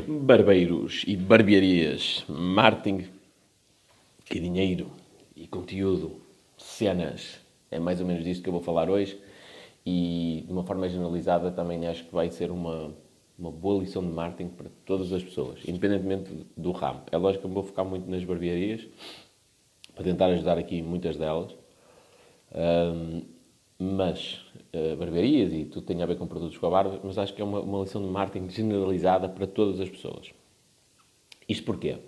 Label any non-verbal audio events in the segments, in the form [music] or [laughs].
Barbeiros e barbearias, marketing e dinheiro e conteúdo, cenas. É mais ou menos disto que eu vou falar hoje e de uma forma generalizada também acho que vai ser uma, uma boa lição de marketing para todas as pessoas, independentemente do ramo. É lógico que eu vou focar muito nas barbearias para tentar ajudar aqui muitas delas. Um, mas uh, barbearias e tudo tem a ver com produtos com a barba, mas acho que é uma, uma lição de marketing generalizada para todas as pessoas. Isto porquê?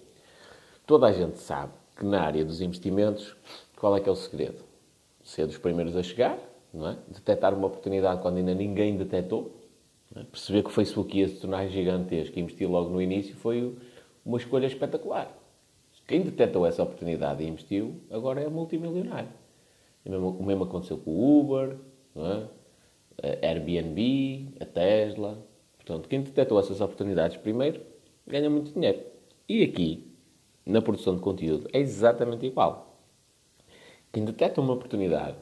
Toda a gente sabe que na área dos investimentos, qual é que é o segredo? Ser dos primeiros a chegar, não é? detectar uma oportunidade quando ainda ninguém detectou, é? perceber que o Facebook ia se tornar gigantesco e investir logo no início foi uma escolha espetacular. Quem detectou essa oportunidade e investiu, agora é multimilionário. O mesmo aconteceu com o Uber, é? a Airbnb, a Tesla. Portanto, quem detectou essas oportunidades primeiro ganha muito dinheiro. E aqui, na produção de conteúdo, é exatamente igual. Quem detecta uma oportunidade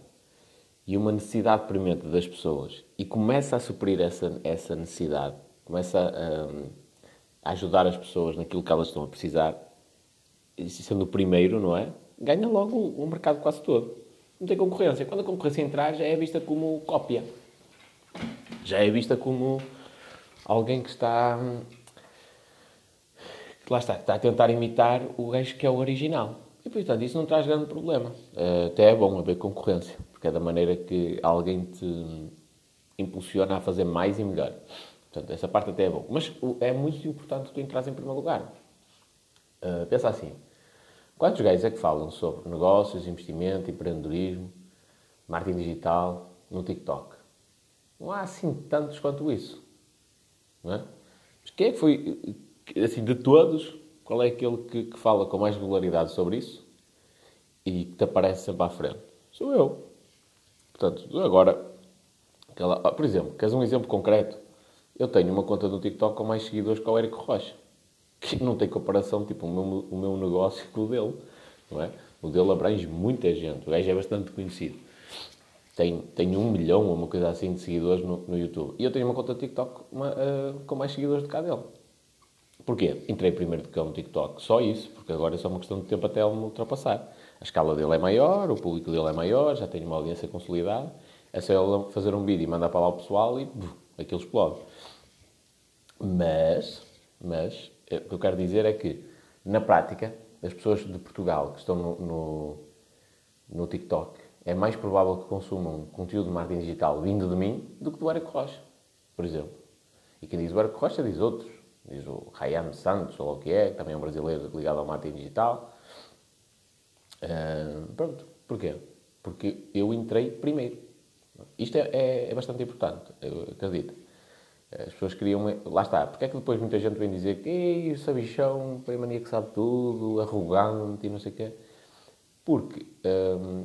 e uma necessidade premente das pessoas e começa a suprir essa, essa necessidade, começa a, a ajudar as pessoas naquilo que elas estão a precisar, sendo o primeiro, não é? Ganha logo o mercado quase todo não tem concorrência. Quando a concorrência entrar, já é vista como cópia. Já é vista como alguém que está. que lá está, está a tentar imitar o gajo que é o original. E, portanto, isso não traz grande problema. Eh, até é bom haver concorrência, porque é da maneira que alguém te impulsiona a fazer mais e melhor. Portanto, essa parte até é bom. Mas é muito importante tu entras em primeiro lugar. Uh, pensa assim. Quantos gajos é que falam sobre negócios, investimento, empreendedorismo, marketing digital no TikTok? Não há assim tantos quanto isso. Não é? Mas quem é que foi, assim, de todos, qual é aquele que, que fala com mais regularidade sobre isso e que te aparece sempre à frente? Sou eu. Portanto, agora, aquela, por exemplo, queres um exemplo concreto? Eu tenho uma conta no TikTok com mais seguidores que o Érico Rocha que não tem comparação, tipo, o meu, o meu negócio com o dele, não é? O dele abrange muita gente, o gajo é bastante conhecido. Tem, tem um milhão ou uma coisa assim de seguidores no, no YouTube. E eu tenho uma conta TikTok uma, uh, com mais seguidores do que a dele. Porquê? Entrei primeiro de cá no TikTok, só isso, porque agora é só uma questão de tempo até ele me ultrapassar. A escala dele é maior, o público dele é maior, já tenho uma audiência consolidada. É só ele fazer um vídeo e mandar para lá o pessoal e buf, aquilo explode. Mas, mas, o que eu quero dizer é que, na prática, as pessoas de Portugal que estão no, no, no TikTok, é mais provável que consumam conteúdo de marketing digital vindo de mim do que do Eric Rocha, por exemplo. E quem diz o Eric Rocha diz outros. Diz o Ryan Santos, ou o que é, que também é um brasileiro ligado ao marketing digital. Uh, pronto. Porquê? Porque eu entrei primeiro. Isto é, é, é bastante importante, eu acredito. As pessoas queriam. Lá está. Porque é que depois muita gente vem dizer que o sabichão, foi a mania que sabe tudo, arrogante e não sei o quê? Porque hum,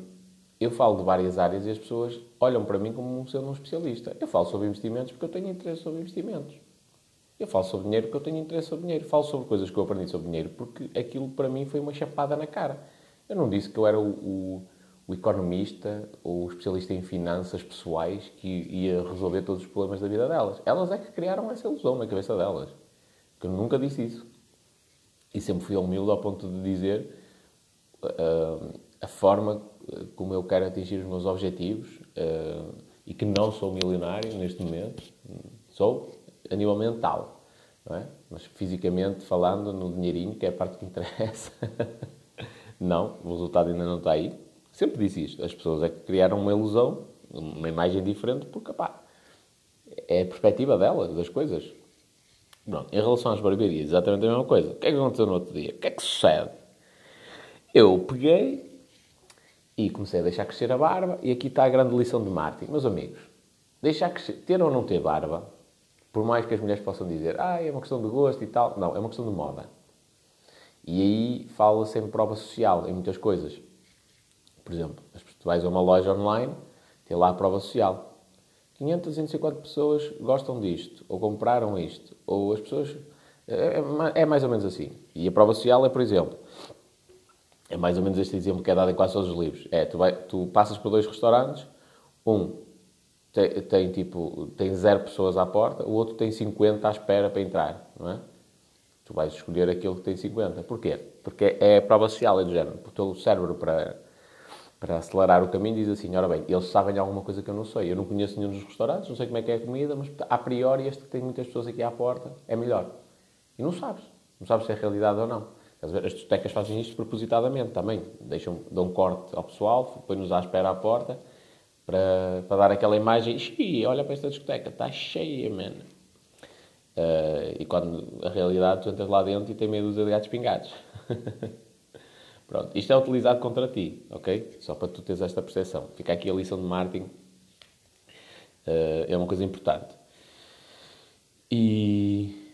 eu falo de várias áreas e as pessoas olham para mim como sendo um especialista. Eu falo sobre investimentos porque eu tenho interesse sobre investimentos. Eu falo sobre dinheiro porque eu tenho interesse sobre dinheiro. Falo sobre coisas que eu aprendi sobre dinheiro porque aquilo para mim foi uma chapada na cara. Eu não disse que eu era o, o o economista ou o especialista em finanças pessoais que ia resolver todos os problemas da vida delas. Elas é que criaram essa ilusão na cabeça delas. Que eu nunca disse isso. E sempre fui humilde ao ponto de dizer uh, a forma como eu quero atingir os meus objetivos uh, e que não sou milionário neste momento. Sou a nível mental. Não é? Mas fisicamente falando, no dinheirinho, que é a parte que interessa, [laughs] não, o resultado ainda não está aí Sempre disse isto. As pessoas é que criaram uma ilusão, uma imagem diferente, porque, pá, é a perspectiva delas, das coisas. Pronto, em relação às barbearias, exatamente a mesma coisa. O que é que aconteceu no outro dia? O que é que sucede? Eu peguei e comecei a deixar crescer a barba, e aqui está a grande lição de marketing. Meus amigos, deixar crescer, ter ou não ter barba, por mais que as mulheres possam dizer, ah, é uma questão de gosto e tal, não, é uma questão de moda. E aí fala-se em prova social, em muitas coisas. Por exemplo, tu vais a uma loja online, tem lá a prova social. 550 pessoas gostam disto, ou compraram isto, ou as pessoas. É, é, é, mais ou menos assim. E a prova social é, por exemplo, é mais ou menos este exemplo que é dado em quase todos os livros. É, tu, vai, tu passas por dois restaurantes, um tem, tem, tipo, tem zero pessoas à porta, o outro tem 50 à espera para entrar, não é? Tu vais escolher aquele que tem 50. Porquê? Porque é a prova social, é do género. O teu cérebro, para, para acelerar o caminho, diz assim: ora bem, eles sabem alguma coisa que eu não sei. Eu não conheço nenhum dos restaurantes, não sei como é que é a comida, mas a priori este que tem muitas pessoas aqui à porta é melhor. E não sabes. Não sabes se é realidade ou não. As discotecas fazem isto propositadamente também. Deixam, dão um corte ao pessoal, põem-nos à espera à porta para, para dar aquela imagem. Xiii, olha para esta discoteca, está cheia, man. Uh, e quando a realidade tu entras lá dentro e tem meia dúzia de gatos pingados. [laughs] Pronto, isto é utilizado contra ti, ok? Só para tu teres esta percepção. Fica aqui a lição de marketing. Uh, é uma coisa importante. E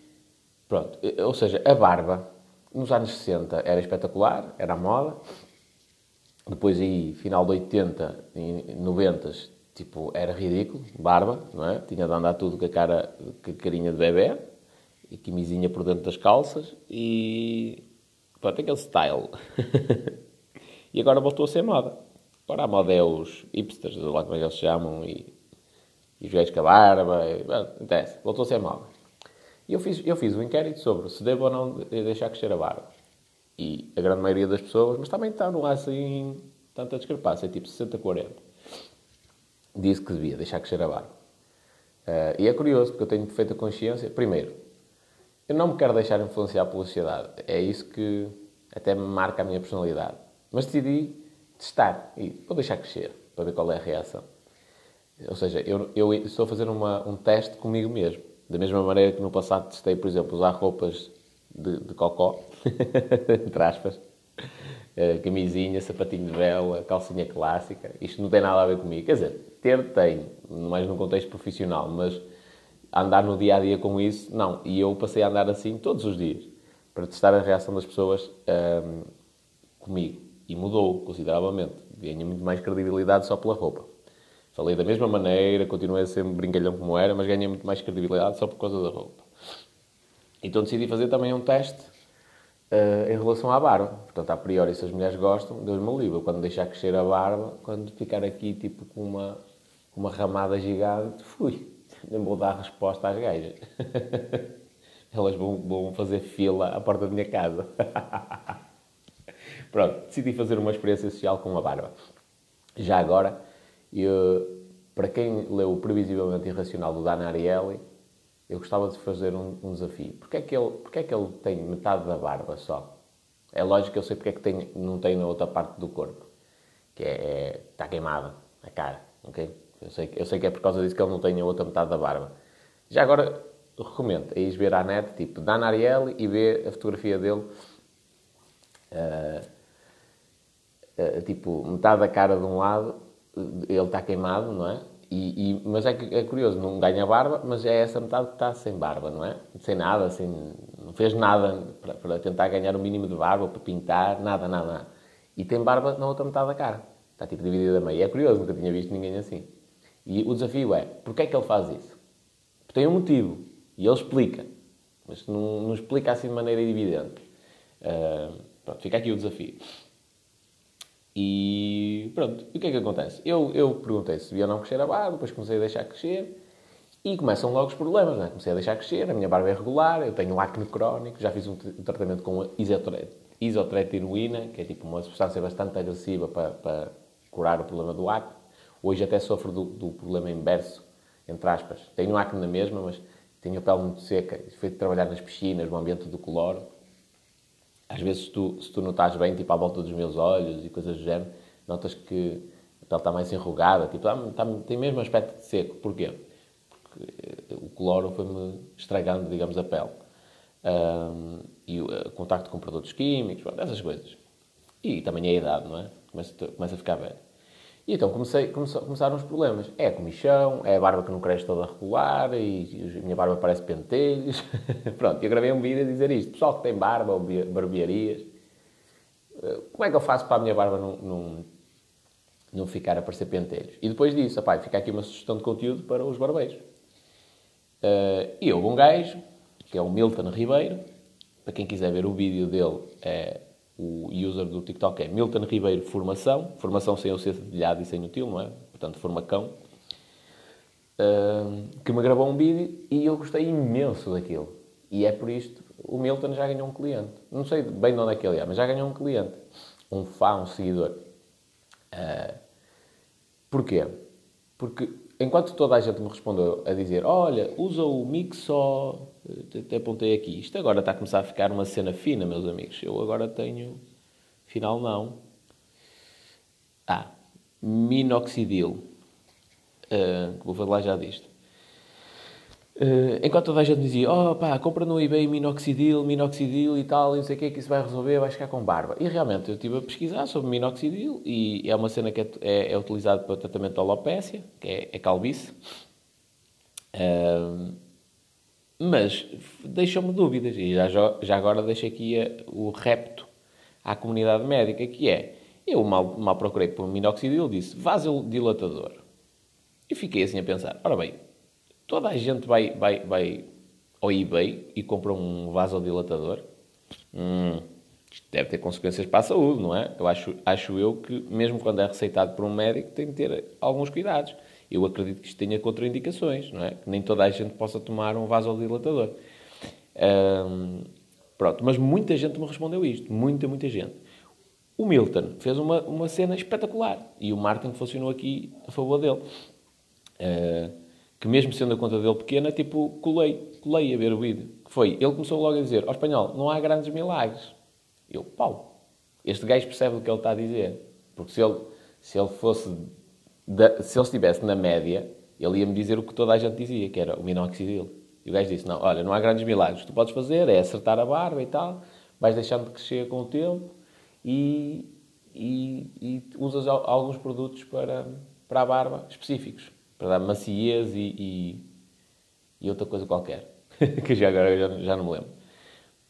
pronto, ou seja, a barba nos anos 60 era espetacular, era moda. Depois aí, final de 80 e 90, tipo, era ridículo, barba, não é? Tinha de andar tudo com a cara, com a carinha de bebê e camisinha por dentro das calças e pronto, aquele style. [laughs] e agora voltou a ser moda. Agora a moda é os hipsters, lá como é que eles se chamam, e, e os gajos com a barba, e, bom, interessa, voltou a ser moda. E eu fiz, eu fiz um inquérito sobre se devo ou não deixar crescer a barba. E a grande maioria das pessoas, mas também está, não há assim tanta discrepância, é tipo 60-40, disse que devia deixar crescer a barba. Uh, e é curioso, porque eu tenho perfeita consciência. Primeiro, eu não me quero deixar influenciar pela sociedade. É isso que até marca a minha personalidade. Mas decidi testar e vou deixar crescer para ver qual é a reação. Ou seja, eu, eu estou a fazer uma, um teste comigo mesmo. Da mesma maneira que no passado testei, por exemplo, usar roupas de, de cocó, [laughs] entre aspas, uh, camisinha, sapatinho de vela, calcinha clássica. Isto não tem nada a ver comigo. Quer dizer, ter tem, mais num contexto profissional, mas andar no dia a dia com isso, não. E eu passei a andar assim todos os dias para testar a reação das pessoas ehm, comigo. E mudou consideravelmente. Ganha muito mais credibilidade só pela roupa. Falei da mesma maneira, continuei a ser brincalhão como era, mas ganhei muito mais credibilidade só por causa da roupa. Então decidi fazer também um teste uh, em relação à barba. Portanto, a priori, se as mulheres gostam, Deus me livre. Quando deixar crescer a barba, quando ficar aqui tipo com uma, uma ramada gigante, fui. Nem [laughs] vou dar resposta às gajas. [laughs] Elas vão, vão fazer fila à porta da minha casa. [laughs] Pronto, decidi fazer uma experiência social com a barba. Já agora, eu, para quem leu Previsivelmente Irracional do Dan Ariely, eu gostava de fazer um, um desafio. Porquê é, que ele, porquê é que ele tem metade da barba só? É lógico que eu sei porque é que tem, não tem na outra parte do corpo. Que é, é está queimada a cara, ok? Eu sei, eu sei que é por causa disso que ele não tem a outra metade da barba. Já agora, recomendo, é ir ver à net, tipo, Dan Ariely e ver a fotografia dele. Uh, uh, tipo, metade da cara de um lado ele está queimado, não é? E, e, mas é, é, curioso, não ganha barba, mas é essa metade que está sem barba, não é? Sem nada, sem, não fez nada para, para, tentar ganhar o mínimo de barba, para pintar, nada, nada, nada. E tem barba na outra metade da cara. Está tipo dividida a meio. É curioso, nunca tinha visto ninguém assim. E o desafio é, porquê é que ele faz isso? Porque tem um motivo. E ele explica. Mas não, não explica assim de maneira evidente. Uh, pronto, fica aqui o desafio. E pronto, e o que é que acontece? Eu, eu perguntei se devia ou não crescer a barba, depois comecei a deixar crescer e começam logo os problemas, né? Comecei a deixar crescer, a minha barba é regular, eu tenho acne crónico, já fiz um, tratamento com isotretinoína, que é tipo uma substância bastante agressiva para, para curar o problema do acne. Hoje até sofro do, do problema inverso, entre aspas. Tenho acne na mesma, mas tenho a pele muito seca. Fui trabalhar nas piscinas, no ambiente do cloro às vezes, se tu, se tu não estás bem, tipo, à volta dos meus olhos e coisas do género, notas que a pele está mais enrugada, tipo, está, está, tem mesmo aspecto de seco. Porquê? Porque eh, o cloro foi-me estragando, digamos, a pele. Um, e o uh, contacto com produtos químicos, essas coisas. E também a idade, não é? Começa, começa a ficar velho. E então comecei, começaram os problemas. É comichão, é a barba que não cresce toda regular, e a minha barba parece pentelhos. [laughs] Pronto, eu gravei um vídeo a dizer isto. Pessoal que tem barba ou barbearias, eh, como é que eu faço para a minha barba não, não, não ficar a parecer pentelhos? E depois disso, opá, fica aqui uma sugestão de conteúdo para os barbeiros. Uh, e houve um gajo, que é o Milton Ribeiro, para quem quiser ver o vídeo dele, é o user do TikTok é Milton Ribeiro Formação, formação sem o ser cedilhado e sem o til, não é? Portanto, formacão. Uh, que me gravou um vídeo e eu gostei imenso daquilo. E é por isto, o Milton já ganhou um cliente. Não sei bem de onde é que ele é, mas já ganhou um cliente. Um fã, um seguidor. Uh, porquê? Porque enquanto toda a gente me respondeu a dizer olha, usa o Mixo, até apontei aqui. Isto agora está a começar a ficar uma cena fina, meus amigos. Eu agora tenho... Afinal, não. Ah, minoxidil. Uh, vou falar já disto. Uh, enquanto toda a gente dizia, oh pá, compra no eBay minoxidil, minoxidil e tal, e não sei o que é que isso vai resolver, vai ficar com barba. E realmente eu estive a pesquisar sobre minoxidil e é uma cena que é, é, é utilizada para o tratamento da alopecia, que é, é calvície. Uh, mas deixou-me dúvidas e já, já agora deixo aqui o repto à comunidade médica, que é, eu mal, mal procurei por minoxidil, disse vasodilatador. E fiquei assim a pensar, ora bem, Toda a gente vai, vai, vai ao eBay e compra um vasodilatador. Hum, isto deve ter consequências para a saúde, não é? Eu acho, acho eu que, mesmo quando é receitado por um médico, tem que ter alguns cuidados. Eu acredito que isto tenha contraindicações, não é? Que nem toda a gente possa tomar um vasodilatador. Hum, pronto, mas muita gente me respondeu isto. Muita, muita gente. O Milton fez uma, uma cena espetacular e o marketing funcionou aqui a favor dele. Uh, que mesmo sendo a conta dele pequena, tipo, colei, colei a ver o vídeo. Que foi, ele começou logo a dizer, ó oh, espanhol, não há grandes milagres. Eu, pau, este gajo percebe o que ele está a dizer. Porque se ele, se ele fosse, da, se ele estivesse na média, ele ia-me dizer o que toda a gente dizia, que era o minoxidil. E o gajo disse, não, olha, não há grandes milagres. Tu podes fazer é acertar a barba e tal, vais deixando de crescer com o tempo e, e, e usas alguns produtos para, para a barba específicos para dar maciez e, e, e outra coisa qualquer, [laughs] que já agora já, já não me lembro.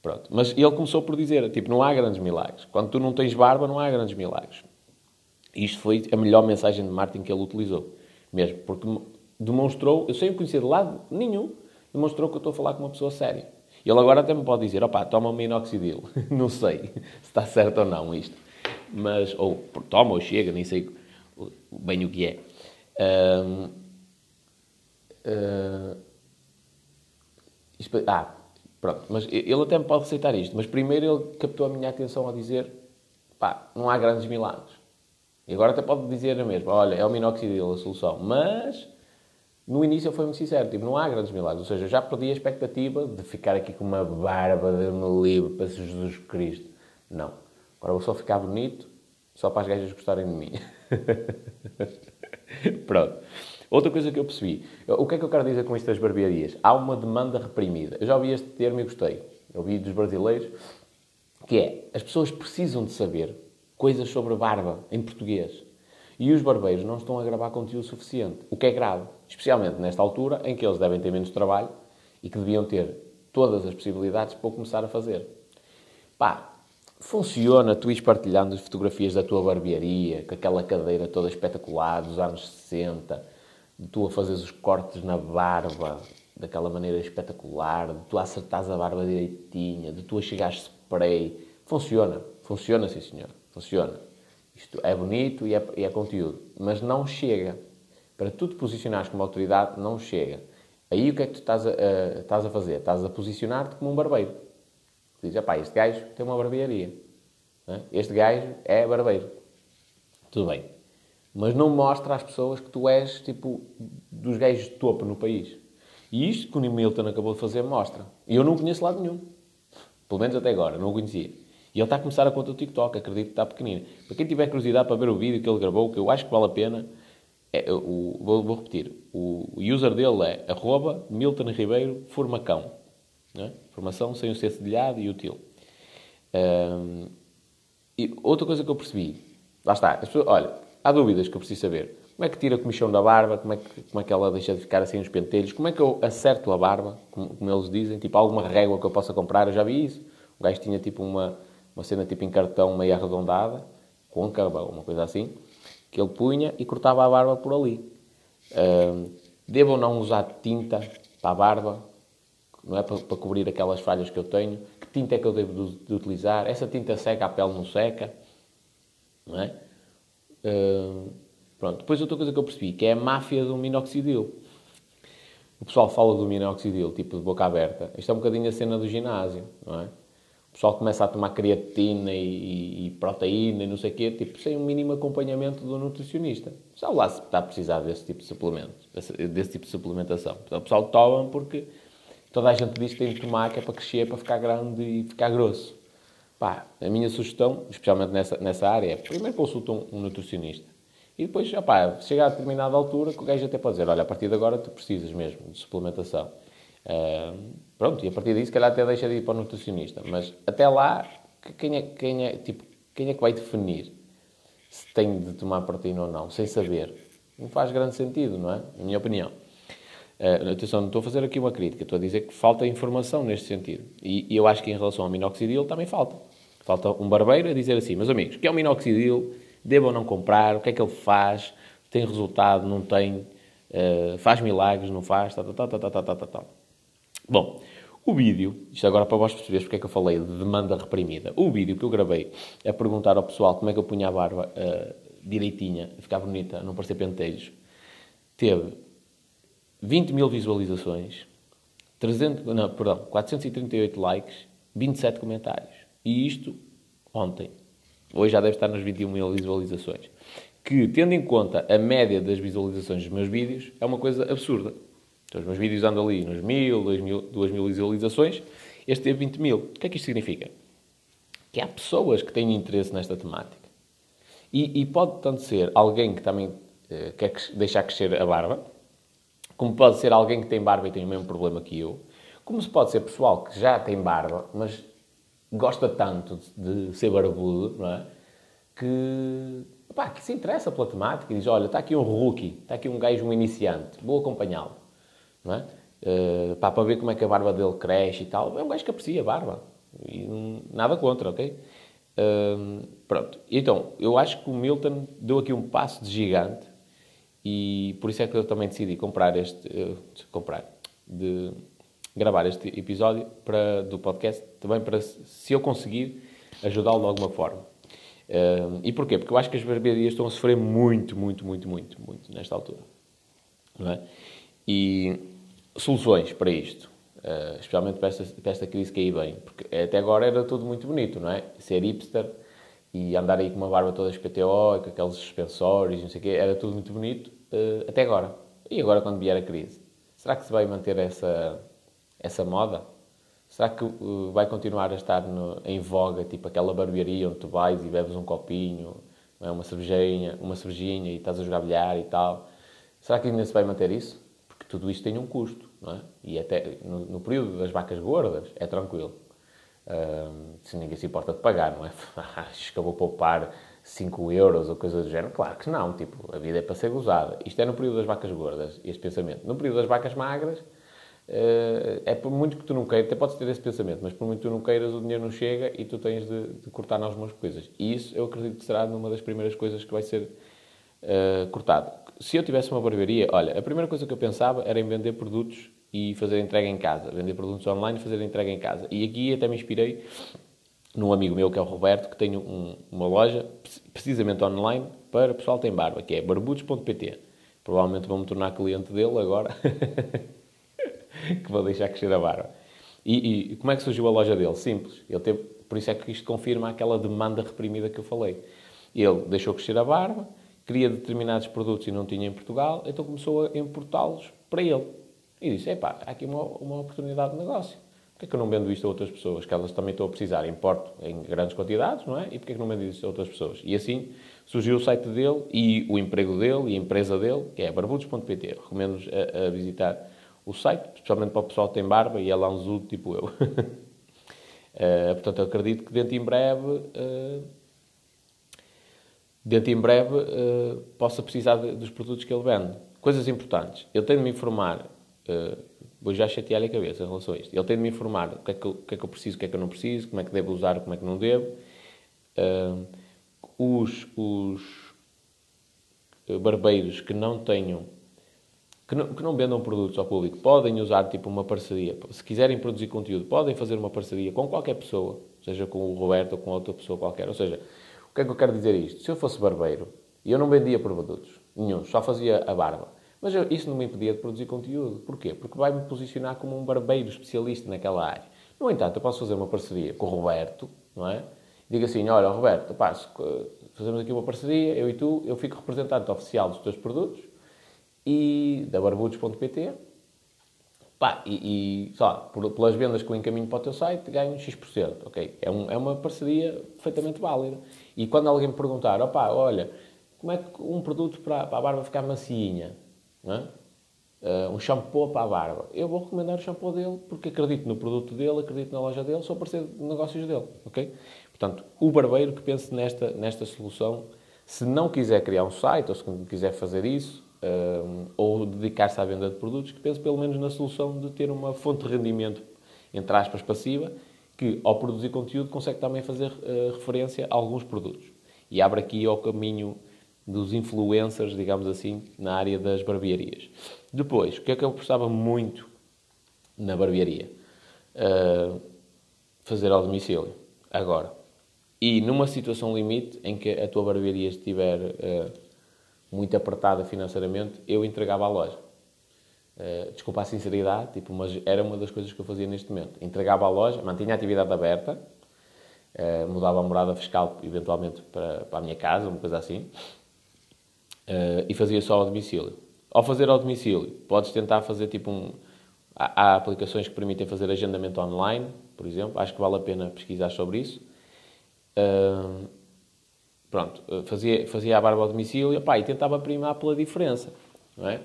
Pronto. Mas ele começou por dizer, tipo, não há grandes milagres. Quando tu não tens barba, não há grandes milagres. Isto foi a melhor mensagem de marketing que ele utilizou. Mesmo, porque demonstrou, eu sem o conhecer de lado nenhum, demonstrou que eu estou a falar com uma pessoa séria. Ele agora até me pode dizer, opá, toma um minoxidil. [laughs] não sei se está certo ou não isto. Mas, ou toma ou chega, nem sei bem o que é. Um, uh, isto, ah, pronto, mas ele até me pode receitar isto, mas primeiro ele captou a minha atenção a dizer, pá, não há grandes milagres. E agora até pode dizer a mesma, olha, é o minoxidil a solução, mas no início eu fui muito sincero, tipo, não há grandes milagres, ou seja, já perdi a expectativa de ficar aqui com uma barba de meu livro para Jesus Cristo. Não. Agora vou só ficar bonito, só para as gajas gostarem de mim. [laughs] Pronto. Outra coisa que eu percebi. O que é que eu quero dizer com isto das barbearias? Há uma demanda reprimida. Eu já ouvi este termo e gostei. Eu ouvi dos brasileiros. Que é, as pessoas precisam de saber coisas sobre barba em português. E os barbeiros não estão a gravar conteúdo suficiente. O que é grave. Especialmente nesta altura em que eles devem ter menos trabalho e que deviam ter todas as possibilidades para começar a fazer. Pá, funciona tu ires partilhando as fotografias da tua barbearia, com aquela cadeira toda espetacular dos anos 60, de tu a fazeres os cortes na barba daquela maneira espetacular, de tu a acertares a barba direitinha, de tu a chegares spray. Funciona, funciona sim senhor, funciona. Isto é bonito e é, e é conteúdo, mas não chega. Para tu te posicionares como autoridade, não chega. Aí o que é que tu estás a, estás a fazer? Estás a posicionar-te como um barbeiro Diz, pá, este gajo tem uma barbearia. É? Este gajo é barbeiro. Tudo bem. Mas não mostra às pessoas que tu és, tipo, dos gajos de topo no país. E isto que o Milton acabou de fazer mostra. E eu não conheço lado nenhum. Pelo menos até agora, não o conhecia. E ele está a começar a conta do TikTok, acredito que está pequenino. Para quem tiver curiosidade para ver o vídeo que ele gravou, que eu acho que vale a pena, é, o, vou, vou, repetir. O user dele é arroba Milton Ribeiro Formacão. É? Formação sem o ser cedilhado e útil. E outra coisa que eu percebi, lá está, pessoas, olha, há dúvidas que eu preciso saber. Como é que tira a comichão da barba? Como é que, como é que ela deixa de ficar assim nos pentelhos? Como é que eu acerto a barba? Como, como eles dizem, tipo, alguma régua que eu possa comprar? Eu já vi isso. O gajo tinha tipo uma, uma cena tipo em cartão meio arredondada, côncava, uma coisa assim, que ele punha e cortava a barba por ali. Devo ou não usar tinta para a barba? não é? Para, para, cobrir aquelas falhas que eu tenho. Que tinta é que eu devo de, de utilizar? Essa tinta seca, a pele não seca, não é? Pronto. Depois outra coisa que eu percebi, que é a máfia do minoxidil. o pessoal fala do minoxidil, tipo de boca aberta. Isto é um bocadinho a cena do ginásio, não é? O pessoal começa a tomar creatina e, e, proteína e não sei o quê, tipo, sem um mínimo acompanhamento do nutricionista. Sabe lá se está a precisar desse tipo de suplemento, desse, tipo de suplementação. O pessoal toma porque toda a gente diz que tem de tomar, que é para crescer, para ficar grande e ficar grosso. Pá, a minha sugestão, especialmente nessa, nessa área, é primeiro consulta um, um nutricionista. E depois, opá, chega a determinada altura que o gajo até pode dizer, olha, a partir de agora tu precisas mesmo de suplementação. Uh, pronto, e a partir disso, se calhar até deixa de ir para o nutricionista. Mas até lá, quem é, quem é, tipo, quem é que vai definir se tem de tomar proteína ou não, sem saber? Não faz grande sentido, não é? Na minha opinião. Uh, atenção, não estou a fazer aqui uma crítica, estou a dizer que falta informação neste sentido. E, e eu acho que em relação ao minoxidil também falta. Falta um barbeiro a dizer assim, meus amigos, que é o minoxidil? Devo ou não comprar? O que é que ele faz? Tem resultado? Não tem? Uh, faz milagres? Não faz? Tal, tal, tal, tal, tal, tal, tal. Bom, o vídeo, isto agora para vós perceberes porque é que eu falei de demanda reprimida. O vídeo que eu gravei a perguntar ao pessoal como é que eu punha a barba uh, direitinha, ficar bonita, não parecer pentejos, teve 20 mil visualizações, 300, não, perdão, 438 likes, 27 comentários. E isto ontem. Hoje já deve estar nas 21 mil visualizações. Que, tendo em conta a média das visualizações dos meus vídeos, é uma coisa absurda. Então, os meus vídeos andam ali nos mil, duas mil visualizações. Este teve 20 mil. O que é que isto significa? Que há pessoas que têm interesse nesta temática. E, e pode tanto ser alguém que também uh, quer deixar crescer a barba, como pode ser alguém que tem barba e tem o mesmo problema que eu, como se pode ser pessoal que já tem barba, mas gosta tanto de, de ser barbudo, não é? Que, pá, que se interessa pela temática e diz, olha, está aqui um rookie, está aqui um gajo, um iniciante, vou acompanhá-lo não é? Uh, pá, para ver como é que a barba dele cresce e tal. É um gajo que aprecia a barba. E nada contra, ok? Uh, pronto. Então, eu acho que o Milton deu aqui um passo de gigante e por isso é que eu também decidi comprar este... Uh, comprar. De gravar este episódio para, do podcast também para, se eu conseguir, ajudá-lo de alguma forma. Uh, e porquê? Porque eu acho que as barbearias estão a sofrer muito, muito, muito, muito, muito nesta altura. Não é? E soluções para isto, uh, especialmente para esta, para esta crise cair bem, porque até agora era tudo muito bonito, não é? Ser hipster e andar aí com uma barba toda SPTO, com aqueles suspensórios, não sei o quê, era tudo muito bonito uh, até agora. E agora quando vier a crise? Será que se vai manter essa, essa moda? Será que uh, vai continuar a estar no, em voga, tipo aquela barbearia onde tu vais e bebes um copinho, é? uma cervejinha, uma cervejinha e estás a jogar bilhar e tal? Será que ainda se vai manter isso? Tudo isto tem um custo, não é? E até no, no período das vacas gordas é tranquilo. Se ninguém se importa de pagar, não é? [laughs] Acho que eu vou poupar 5 euros ou coisa do género. Claro que não, tipo, a vida é para ser gozada. Isto é no período das vacas gordas, este pensamento. No período das vacas magras, uh, é por muito que tu não queiras, até podes ter esse pensamento, mas por muito que tu não queiras, o dinheiro não chega e tu tens de, de cortar nas mãos coisas. E isso eu acredito que será uma das primeiras coisas que vai ser uh, cortado se eu tivesse uma barbearia, olha, a primeira coisa que eu pensava era em vender produtos e fazer entrega em casa. Vender produtos online e fazer entrega em casa. E aqui até me inspirei num amigo meu, que é o Roberto, que tem um, uma loja, precisamente online, para pessoal que tem barba, que é barbudos.pt. Provavelmente vou-me tornar cliente dele agora, [laughs] que vou deixar crescer a barba. E, e, como é que surgiu a loja dele? Simples. Ele teve, por isso é que isto confirma aquela demanda reprimida que eu falei. Ele deixou crescer a barba, queria determinados produtos e não tinha em Portugal, então começou a importá-los para ele. E disse, epá, há aqui uma, uma oportunidade de negócio. Porquê é que eu não vendo isto a outras pessoas, que elas também estão a precisar? Importo em grandes quantidades, não é? E porquê é que não vendo isto a outras pessoas? E assim surgiu o site dele e o emprego dele e a empresa dele, que é barbudos.pt. Recomendo-vos a, a, visitar o site, especialmente para o pessoal que tem barba e é lá um zudo tipo eu. uh, [laughs] portanto, eu acredito que dentro em breve... Uh, dentro em breve uh, possa precisar de, dos produtos que ele vende. Coisas importantes. Ele tem de me informar, uh, vou já chatear-lhe a cabeça em relação a isto, ele tem de me informar o que, é que que, é que eu preciso, o que é que eu não preciso, como é que devo usar, como é que não devo. Uh, os, os barbeiros que não tenham que não, que não, vendam produtos ao público podem usar tipo uma parceria. Se quiserem produzir conteúdo, podem fazer uma parceria com qualquer pessoa, seja com o Roberto ou com outra pessoa qualquer. Ou seja, o que é que eu quero dizer isto? Se eu fosse barbeiro e eu não vendia produtos nenhum, só fazia a barba, Mas eu, isso não me impedia de produzir conteúdo. Porquê? Porque vai-me posicionar como um barbeiro especialista naquela área. No entanto, eu posso fazer uma parceria com o Roberto, não é? Digo assim, olha, Roberto, pá, fazemos aqui uma parceria, eu e tu, eu fico representante oficial dos teus produtos e da barbudos.pt Pá, e, e pelas vendas que eu encaminho para o teu site, ganho X%, ok? É, um, é uma parceria perfeitamente válida. E quando alguém me perguntar, opá, olha, como é que um produto para, para a barba ficar macinha, Uh, um shampoo para a barba. Eu vou recomendar o shampoo dele porque acredito no produto dele, acredito na loja dele, sou parceiro de negócios dele, ok? Portanto, o barbeiro que pense nesta, nesta solução, se não quiser criar um site ou se quiser fazer isso, uh, ou dedicar-se à venda de produtos, que pense pelo menos na solução de ter uma fonte de rendimento, entre aspas, passiva, que ao produzir conteúdo consegue também fazer uh, referência a alguns produtos. E abre aqui ao caminho dos influencers, digamos assim, na área das barbearias. Depois, o que é que eu gostava muito na barbearia? Uh, fazer ao domicílio. Agora. E numa situação limite em que a tua barbearia estiver uh, muito apertada financeiramente, eu entregava à loja. Uh, desculpa a sinceridade, tipo, mas era uma das coisas que eu fazia neste momento. Entregava à loja, mantinha a atividade aberta, uh, mudava a morada fiscal eventualmente para, para a minha casa, uma coisa assim, uh, e fazia só ao domicílio. Ao fazer ao domicílio, podes tentar fazer tipo um. Há, há, aplicações que permitem fazer agendamento online, por exemplo. Acho que vale a pena pesquisar sobre isso. Pronto, fazia, fazia a barba ao domicílio e tentava primar pela diferença, não é?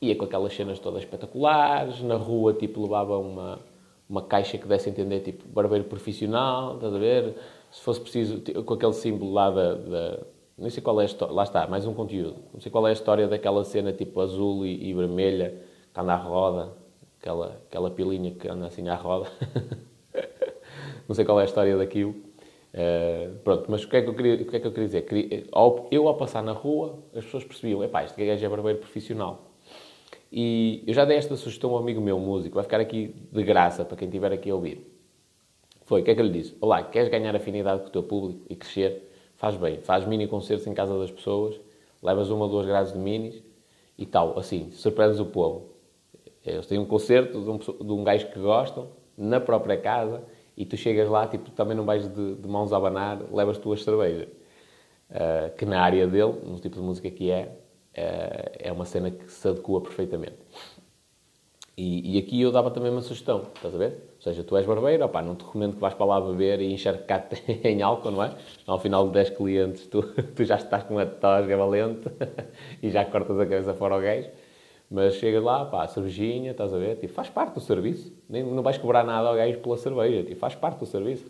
Ia com aquelas cenas todas espetaculares, na rua, tipo, levava uma, uma caixa que desse a entender, tipo, barbeiro profissional, estás a ver? Se fosse preciso, com aquele símbolo lá da, da não sei qual é a história. Lá está, mais um conteúdo. Não sei qual é a história daquela cena tipo azul e, e vermelha que anda à roda. Aquela, aquela pilinha que anda assim à roda. [laughs] não sei qual é a história daquilo. Uh, pronto, mas o que, é que eu queria, o que é que eu queria dizer? Queria, ao, eu, ao passar na rua, as pessoas percebiam: epá, este gajo é barbeiro profissional. E eu já dei esta sugestão a um amigo meu, músico, vai ficar aqui de graça para quem estiver aqui a ouvir. Foi, o que é que eu lhe disse? Olá, queres ganhar afinidade com o teu público e crescer? faz bem. Faz mini concertos em casa das pessoas, levas uma ou duas grades de minis e tal, assim, surpreendes o povo. Eles têm um concerto de um, de um gajo que gostam, na própria casa, e tu chegas lá, tipo, também não vais de, de mãos a abanar, levas tuas cervejas. Uh, que na área dele, no tipo de música que é, é uma cena que se adequa perfeitamente. E, e, aqui eu dava também uma sugestão, estás a ver? Ou seja, tu és barbeiro, opá, não te recomendo que vais para lá beber e encharcar-te [laughs] em álcool, não é? Ao final de 10 clientes tu, [laughs] tu já estás com uma tosga valente [laughs] e já cortas a cabeça fora ao gajo. Mas chegas lá, pá, cervejinha, estás a ver? Tipo, faz parte do serviço. Nem, não vais cobrar nada ao gajo pela cerveja. Tipo, faz parte do serviço.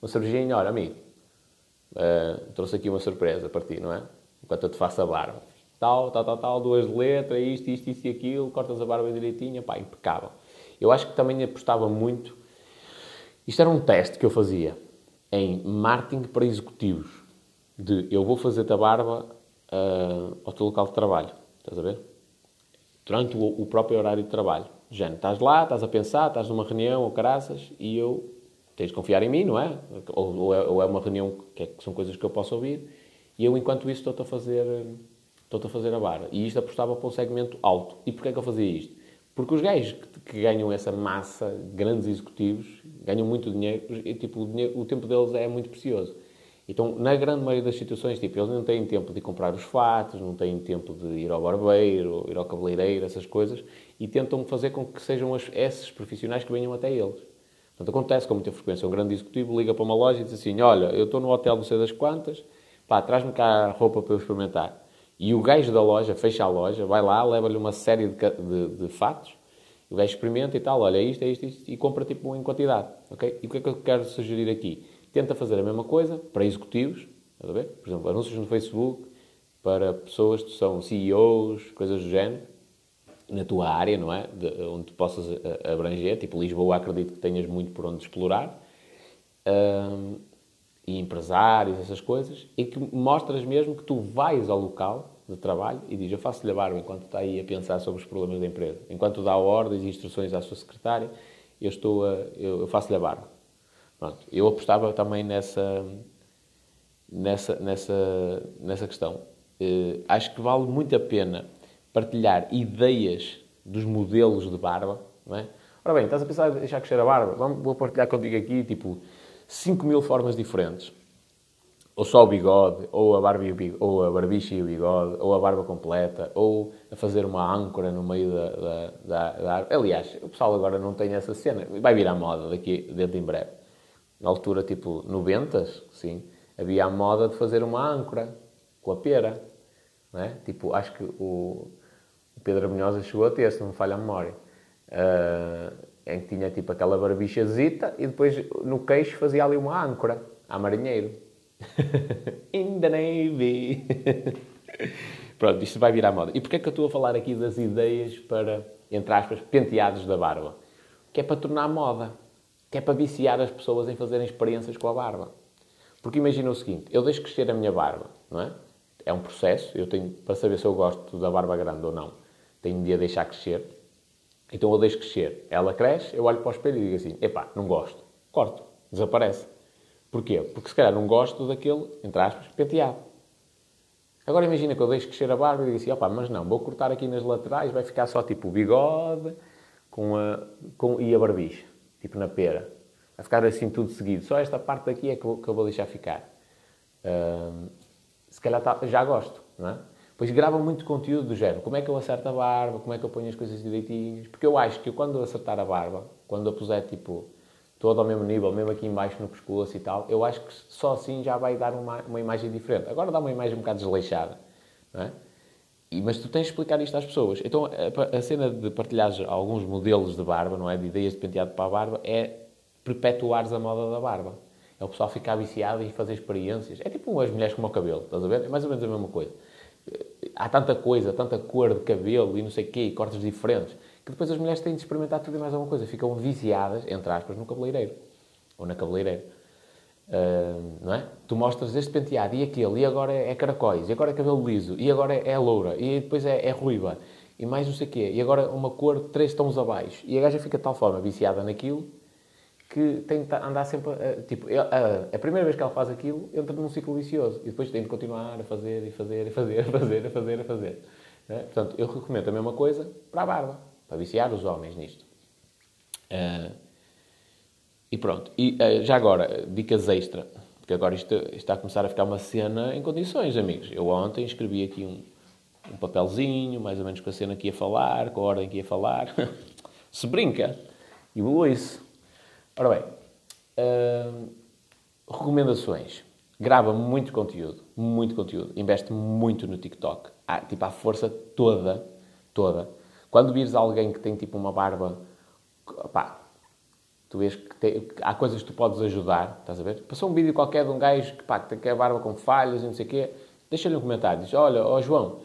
Uma cervejinha, olha, amigo, uh, trouxe aqui uma surpresa para ti, não é? Enquanto eu te faço a barba tal, tal, tal, tal, duas letras, isto, isto, isto e aquilo, cortas a barba direitinha, pá, impecável. Eu acho que também apostava muito. Isto era um teste que eu fazia em marketing para executivos. De eu vou fazer-te a barba uh, ao teu local de trabalho. Estás a ver? Durante o, o próprio horário de trabalho. Já estás lá, estás a pensar, estás numa reunião ou caraças e eu. Tens de confiar em mim, não é? Ou, ou, é, ou é, uma reunião que, é, que, são coisas que eu posso ouvir e eu, enquanto isso, estou-te a fazer estou-te a fazer a barra. E isto apostava para um segmento alto. E porquê é que eu fazia isto? Porque os gajos que, que ganham essa massa, grandes executivos, ganham muito dinheiro, e, tipo, o, dinheiro, o tempo deles é muito precioso. Então, na grande maioria das situações, tipo, eles não têm tempo de comprar os fatos, não têm tempo de ir ao barbeiro, ir ao cabeleireiro, essas coisas, e tentam fazer com que sejam as, esses profissionais que venham até eles. Portanto, acontece com muita frequência. Um grande executivo liga para uma loja e diz assim, olha, eu estou no hotel não sei das quantas, pá, traz-me cá roupa para eu experimentar. E o gajo da loja fecha a loja, vai lá, leva-lhe uma série de, de, de, fatos, o gajo experimenta e tal, olha, isto, é isto, isto, e compra tipo em quantidade. Okay? E o que é que eu quero sugerir aqui? Tenta fazer a mesma coisa para executivos, a ver? por exemplo, anúncios no Facebook, para pessoas que são CEOs, coisas do género, na tua área, não é? De, onde tu possas eh, abranger, tipo Lisboa, acredito que tenhas muito por onde explorar. Um, e empresários, essas coisas, e que mostras mesmo que tu vais ao local de trabalho e dizes, eu faço-lhe a barba enquanto está aí a pensar sobre os problemas da empresa. Enquanto dá ordens e instruções à sua secretária, eu, estou a, eu, eu faço-lhe a barba. Pronto. Eu apostava também nessa, nessa, nessa, nessa questão. Uh, acho que vale muito a pena partilhar ideias dos modelos de barba, não é? Ora bem, estás a pensar em deixar crescer a barba? Vamos, vou partilhar contigo aqui, tipo, 5 mil formas diferentes. Ou só o bigode, ou a, barba bigode, ou a barbicha e o bigode, ou a barba completa, ou a fazer uma âncora no meio da, da, da, da árvore. Aliás, o pessoal agora não tem essa cena. Vai vir à moda daqui, dentro em breve. Na altura, tipo, 90, sim, havia a moda de fazer uma âncora com a pera. Não é? Tipo, acho que o, Pedro Abunhosa chegou a ter, se não me falha a memória. Uh, em que tinha tipo aquela barbichazita e depois no queixo fazia ali uma âncora, a marinheiro. [laughs] In the Navy. [laughs] Pronto, isto vai virar moda. E porquê é que eu estou a falar aqui das ideias para, entre aspas, penteados da barba? Que é para tornar moda. Que é para viciar as pessoas em fazerem experiências com a barba. Porque imagina o seguinte, eu deixo crescer a minha barba, não é? É um processo, eu tenho, para saber se eu gosto da barba grande ou não, tenho de a deixar crescer. Então eu deixo crescer. Ela cresce, eu olho para o espelho e digo assim, epá, não gosto. Corto, desaparece. Porquê? Porque se calhar não gosto daquele, entre aspas, penteado. Agora imagina que eu deixo crescer a barba e digo assim, opá, mas não, vou cortar aqui nas laterais, vai ficar só tipo o bigode com a, com, e a barbicha, tipo na pera. Vai ficar assim tudo seguido. Só esta parte daqui é que eu, que eu vou deixar ficar. Se calhar tá, já gosto, não é? Pois grava muito conteúdo do género. Como é que eu acerto a barba? Como é que eu ponho as coisas direitinhas? Porque eu acho que quando eu acertar a barba, quando eu puser tipo todo ao mesmo nível, mesmo aqui embaixo no pescoço e tal, eu acho que só assim já vai dar uma, uma imagem diferente. Agora dá uma imagem um bocado desleixada, não é? E, mas tu tens de explicar isto às pessoas. Então, a, a cena de partilhar alguns modelos de barba, não é? De ideias de penteado para a barba, é perpetuares a moda da barba. É o pessoal ficar viciado e fazer experiências. É tipo as mulheres com o cabelo, estás a ver? É mais ou menos a mesma coisa. Há tanta coisa, tanta cor de cabelo e não sei o quê, e cortes diferentes que depois as mulheres têm de experimentar tudo e mais alguma coisa. Ficam viciadas, entre aspas, no cabeleireiro. Ou na cabeleireira. Uh, não é? Tu mostras este penteado e aquele, e agora é caracóis, e agora é cabelo liso, e agora é loura, e depois é, é ruiva, e mais não sei o quê, e agora uma cor três tons abaixo. E a gaja fica de tal forma viciada naquilo que tem de andar sempre. A, tipo, a, a, primeira vez que ela faz aquilo, entra num ciclo vicioso. E depois tem de continuar a fazer, e fazer, e fazer, [laughs] a fazer, a fazer, a fazer. É? Portanto, eu recomendo a mesma coisa para a barba para viciar os homens nisto. Uh, e pronto. E uh, já agora, dicas extra, porque agora isto, isto, está a começar a ficar uma cena em condições, amigos. Eu ontem escrevi aqui um, um papelzinho, mais ou menos com a cena que ia falar, com a ordem que ia falar. [laughs] Se brinca. E isso. Ora bem, uh, recomendações. Grava muito conteúdo, muito conteúdo. Investe muito no TikTok. Ah, tipo, a força toda, toda quando vires alguém que tem tipo uma barba, pá, tu vês que, tem, que, há coisas que tu podes ajudar, estás a ver? Passou um vídeo qualquer de um gajo que, pá, que tem a barba com falhas e não sei o quê, deixa-lhe um comentário, diz, olha, ó João,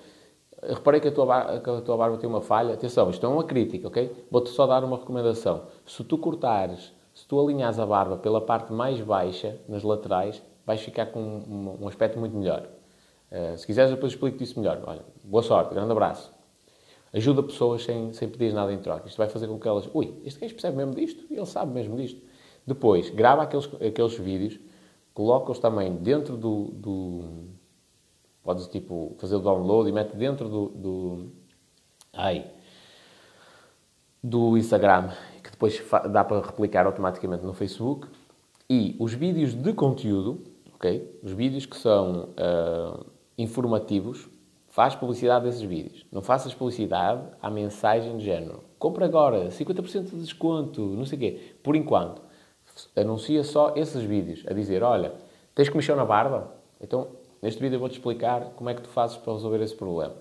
reparei que a, tua barba, que a tua barba tem uma falha, atenção, isto é uma crítica, ok? Vou-te só dar uma recomendação. Se tu cortares, se tu alinhares a barba pela parte mais baixa, nas laterais, vais ficar com um, um aspecto muito melhor. Uh, se quiseres, depois explico-te isso melhor. Olha, boa sorte, grande abraço. Ajuda pessoas sem, sem pedir nada em troca. Isto vai fazer com que elas... Ui, este gajo percebe mesmo disto e ele sabe mesmo disto. Depois, grava aqueles, aqueles vídeos, coloca-os também dentro do... do podes, tipo, fazer o download e mete dentro do... do ai, do Instagram, que depois dá para replicar automaticamente no Facebook. E os vídeos de conteúdo, ok? Os vídeos que são uh, informativos, Faz publicidade desses vídeos. Não faças publicidade à mensagem de género. Compra agora, 50% de desconto, não sei o quê. Por enquanto, anuncia só esses vídeos, a dizer, olha, tens comissão na barba? Então, neste vídeo eu vou-te explicar como é que tu fazes para resolver esse problema.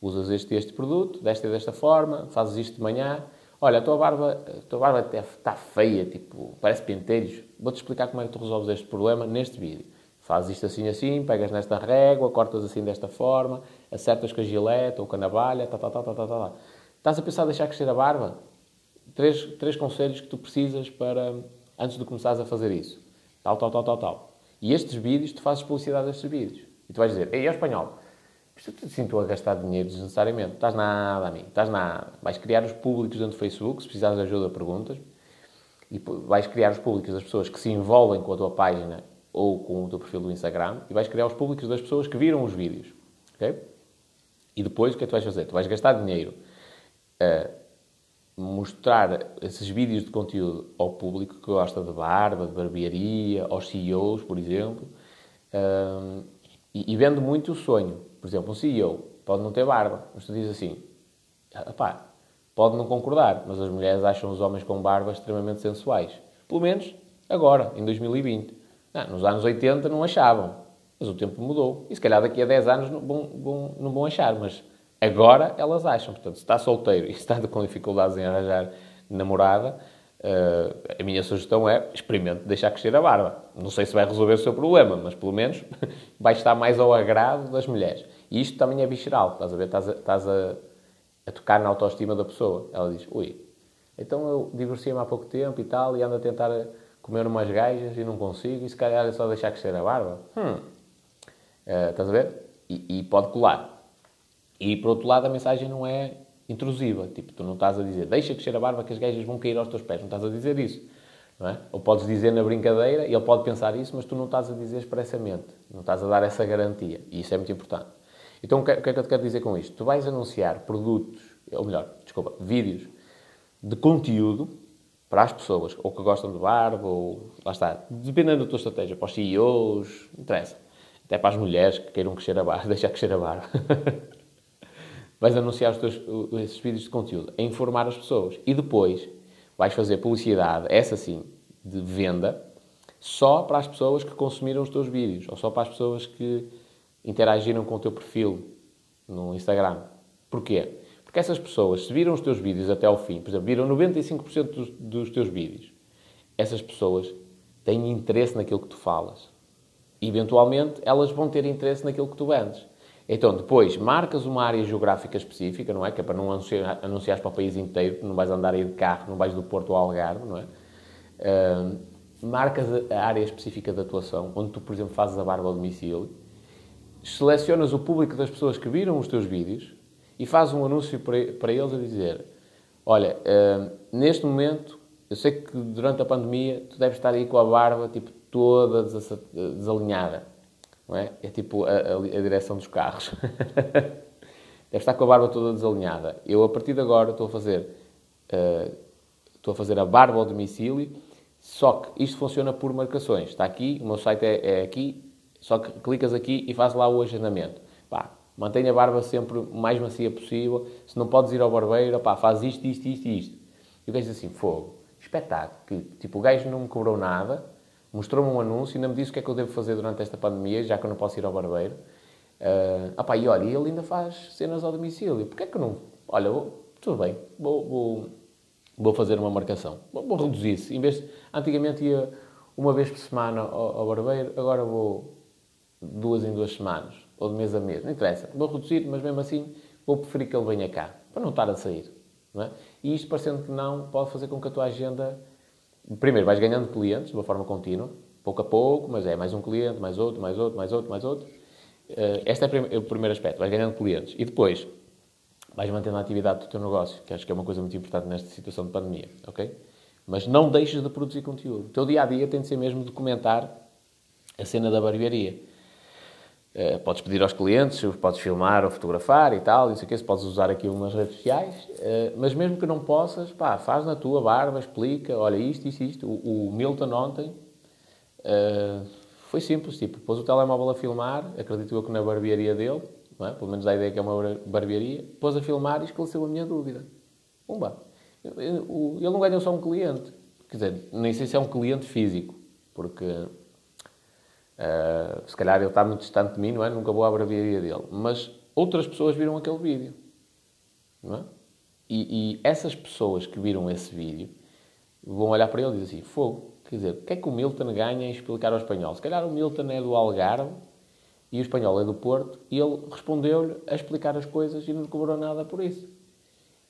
Usas este este produto, desta e desta forma, fazes isto de manhã. Olha, a tua barba, a tua barba está feia, tipo, parece pentelhos. Vou-te explicar como é que tu resolves este problema neste vídeo. Fazes isto assim assim, pegas nesta régua, cortas assim desta forma, acertas com a gilete ou com a navalha, tá, tá, tá, tá, tá, tá. Estás a pensar em deixar crescer a barba? Três, três conselhos que tu precisas para, antes de começares a fazer isso. Tal, tal, tal, tal, tal. E estes vídeos, tu fazes publicidade destes vídeos. E tu vais dizer, ei, é espanhol, isto te sinto a gastar dinheiro desnecessariamente. Estás nada a mim, estás nada. Vais criar os públicos dentro do Facebook, se precisares de ajuda, perguntas. E vais criar os públicos das pessoas que se envolvem com a tua página ou com o teu perfil do Instagram. E vais criar os públicos das pessoas que viram os vídeos. Ok? E depois o que é que tu vais fazer? Tu vais gastar dinheiro a mostrar esses vídeos de conteúdo ao público que gosta de barba, de barbearia, aos CEOs, por exemplo, um, e, e vende muito o sonho. Por exemplo, um CEO pode não ter barba, mas tu dizes assim, pá, pode não concordar, mas as mulheres acham os homens com barba extremamente sensuais. Pelo menos agora, em 2020. Não, nos anos 80 não achavam, mas o tempo mudou. E se calhar daqui a 10 anos não vão, vão, não vão achar, mas agora elas acham. Portanto, se está solteiro e [laughs] está com dificuldades em arranjar namorada, uh, a minha sugestão é experimente deixar crescer a barba. Não sei se vai resolver o seu problema, mas pelo menos [laughs] vai estar mais ao agrado das mulheres. E isto também é visceral, estás a ver? Estás a, estás a, a tocar na autoestima da pessoa. Ela diz, ui, então eu divorciei-me há pouco tempo e tal, e ando a tentar comer umas gajas e não consigo, e se calhar é só deixar crescer a barba. Hum, Uh, estás a ver? E, e, pode colar. E por outro lado, a mensagem não é intrusiva. Tipo, tu não estás a dizer deixa crescer a barba que as gajas vão cair aos teus pés. Não estás a dizer isso. Não é? Ou podes dizer na brincadeira, e ele pode pensar isso, mas tu não estás a dizer expressamente. Não estás a dar essa garantia. E isso é muito importante. Então, o que, é que eu te quero dizer com isto? Tu vais anunciar produtos, ou melhor, desculpa, vídeos de conteúdo para as pessoas, ou que gostam de barba, ou lá está, dependendo da tua estratégia, para os CEOs, interessa até para as mulheres que queiram crescer a barba, [laughs] deixar crescer a barba. Vais anunciar os teus, esses vídeos de conteúdo, a informar as pessoas. E depois vais fazer publicidade, essa sim, de venda, só para as pessoas que consumiram os teus vídeos, ou só para as pessoas que interagiram com o teu perfil no Instagram. Porquê? Porque essas pessoas, se viram os teus vídeos até ao fim, por exemplo, viram 95% dos, dos teus vídeos, essas pessoas têm interesse naquilo que tu falas eventualmente elas vão ter interesse naquilo que tu vendes. Então, depois, marcas uma área geográfica específica, não é? Que é para não anunciar, anunciar para o país inteiro, não vais andar aí de carro, não vais do Porto ao Algarve, não é? Uh, marcas a área específica de atuação, onde tu, por exemplo, fazes a barba ao domicílio, selecionas o público das pessoas que viram os teus vídeos e fazes um anúncio para, para eles a dizer olha, uh, neste momento, eu sei que durante a pandemia tu deves estar aí com a barba, tipo, toda desalinhada. Não é? é tipo a, a, a direção dos carros. [laughs] Deve estar com a barba toda desalinhada. Eu, a partir de agora, estou a fazer, uh, estou a, fazer a barba ao domicílio, só que isto funciona por marcações. Está aqui, o meu site é, é aqui, só que clicas aqui e faz lá o agendamento. Pá, mantenha a barba sempre o mais macia possível. Se não podes ir ao barbeiro, pá, faz isto, isto, isto isto. E o gajo diz assim, fogo, espetáculo. Que, tipo, o gajo não me cobrou nada, mostrou-me um anúncio e ainda me disse o que é que eu devo fazer durante esta pandemia, já que eu não posso ir ao barbeiro. Uh, opa, e olha, ele ainda faz cenas ao domicílio. Porquê é que eu não... Olha, vou, tudo bem, vou, vou, vou, fazer uma marcação. Vou, vou reduzir-se. Em vez antigamente ia uma vez por semana ao, ao, barbeiro, agora vou duas em duas semanas, ou de mês a mês. Não interessa. Vou reduzir, mas mesmo assim vou preferir que ele venha cá, para não estar a sair. É? E isto, parecendo que não, pode fazer com que a tua agenda primeiro vais ganhando clientes de uma forma contínua, pouco a pouco, mas é mais um cliente, mais outro, mais outro, mais outro, mais outro. Uh, este é o primeiro aspecto, vais ganhando clientes. E depois, vais mantendo a atividade do teu negócio, que acho que é uma coisa muito importante nesta situação de pandemia, ok? Mas não deixes de produzir conteúdo. O teu dia-a-dia -dia tem de ser mesmo documentar a cena da barbearia. Uh, podes pedir aos clientes, podes filmar ou fotografar e tal, não sei o quê, se podes usar aqui umas redes sociais, uh, mas mesmo que não possas, pá, faz na tua barba, explica, olha isto, isto, isto. O, o Milton ontem uh, foi simples, tipo, pôs o telemóvel a filmar, acredito eu que na barbearia dele, é? pelo menos a ideia que é uma barbearia, pôs a filmar e esclareceu a minha dúvida. Pumba! Ele não ganhou só um cliente, quer dizer, nem sei se é um cliente físico, porque Uh, se calhar ele está muito distante de mim, não é? Nunca vou à barbearia dele. Mas outras pessoas viram aquele vídeo. Não é? E, e, essas pessoas que viram esse vídeo vão olhar para ele e dizer assim: fogo, quer dizer, o que é que o Milton ganha em explicar ao espanhol? Se calhar o Milton é do Algarve e o espanhol é do Porto e ele respondeu-lhe a explicar as coisas e não cobrou nada por isso.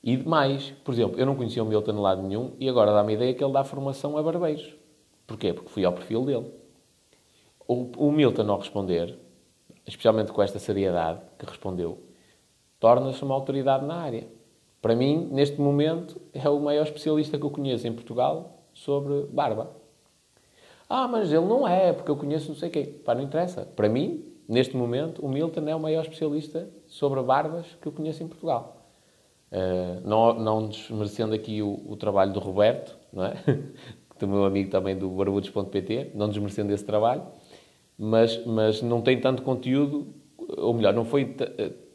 E mais, por exemplo, eu não conhecia o Milton de lado nenhum e agora dá-me a ideia que ele dá formação a barbeiros. Porquê? Porque fui ao perfil dele o, o Milton ao responder, especialmente com esta seriedade que respondeu, torna-se uma autoridade na área. Para mim, neste momento, é o maior especialista que eu conheço em Portugal sobre barba. Ah, mas ele não é, porque eu conheço não sei quem. Pá, não interessa. Para mim, neste momento, o Milton é o maior especialista sobre barbas que eu conheço em Portugal. Uh, não, não desmerecendo aqui o, o, trabalho do Roberto, não é? [laughs] do meu amigo também do barbudos.pt, não desmerecendo esse trabalho, mas, mas não tem tanto conteúdo, ou melhor, não foi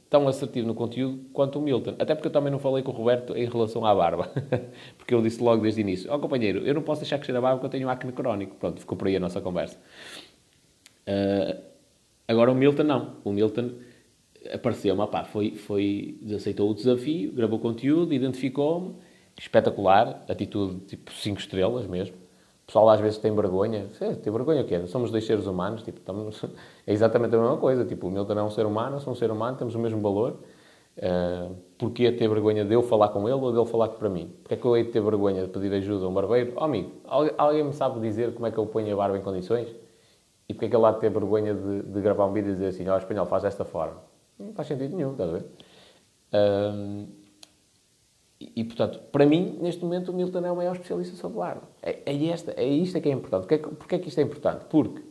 tão assertivo no conteúdo quanto o Milton. Até porque eu também não falei com o Roberto em relação à barba. [laughs] porque eu disse logo desde o início: Ó oh, companheiro, eu não posso deixar crescer a barba porque eu tenho acne crónico. Pronto, ficou por aí a nossa conversa. Uh, agora o Milton não. O Milton apareceu-me, foi, foi, aceitou o desafio, gravou conteúdo, identificou-me. Espetacular, atitude tipo 5 estrelas mesmo pessoal às vezes tem vergonha. Tem vergonha o quê? Somos dois seres humanos, tipo, estamos... [laughs] é exatamente a mesma coisa. Tipo, o Milton é um ser humano, eu sou um ser humano, temos o mesmo valor. Uh, porquê ter vergonha de eu falar com ele ou dele falar para mim? Porquê é que eu hei de ter vergonha de pedir ajuda a um barbeiro? Oh, amigo, alguém me sabe dizer como é que eu ponho a barba em condições? E porquê é que ele há de ter vergonha de, de gravar um vídeo e dizer assim, ó, oh, espanhol, faz desta forma? Não faz sentido nenhum, estás a ver? Uh, e, portanto, para mim, neste momento, o Milton é o maior especialista sobre o ar. É, é, esta, é isto que é importante. Porquê, porquê é que isto é importante? Porque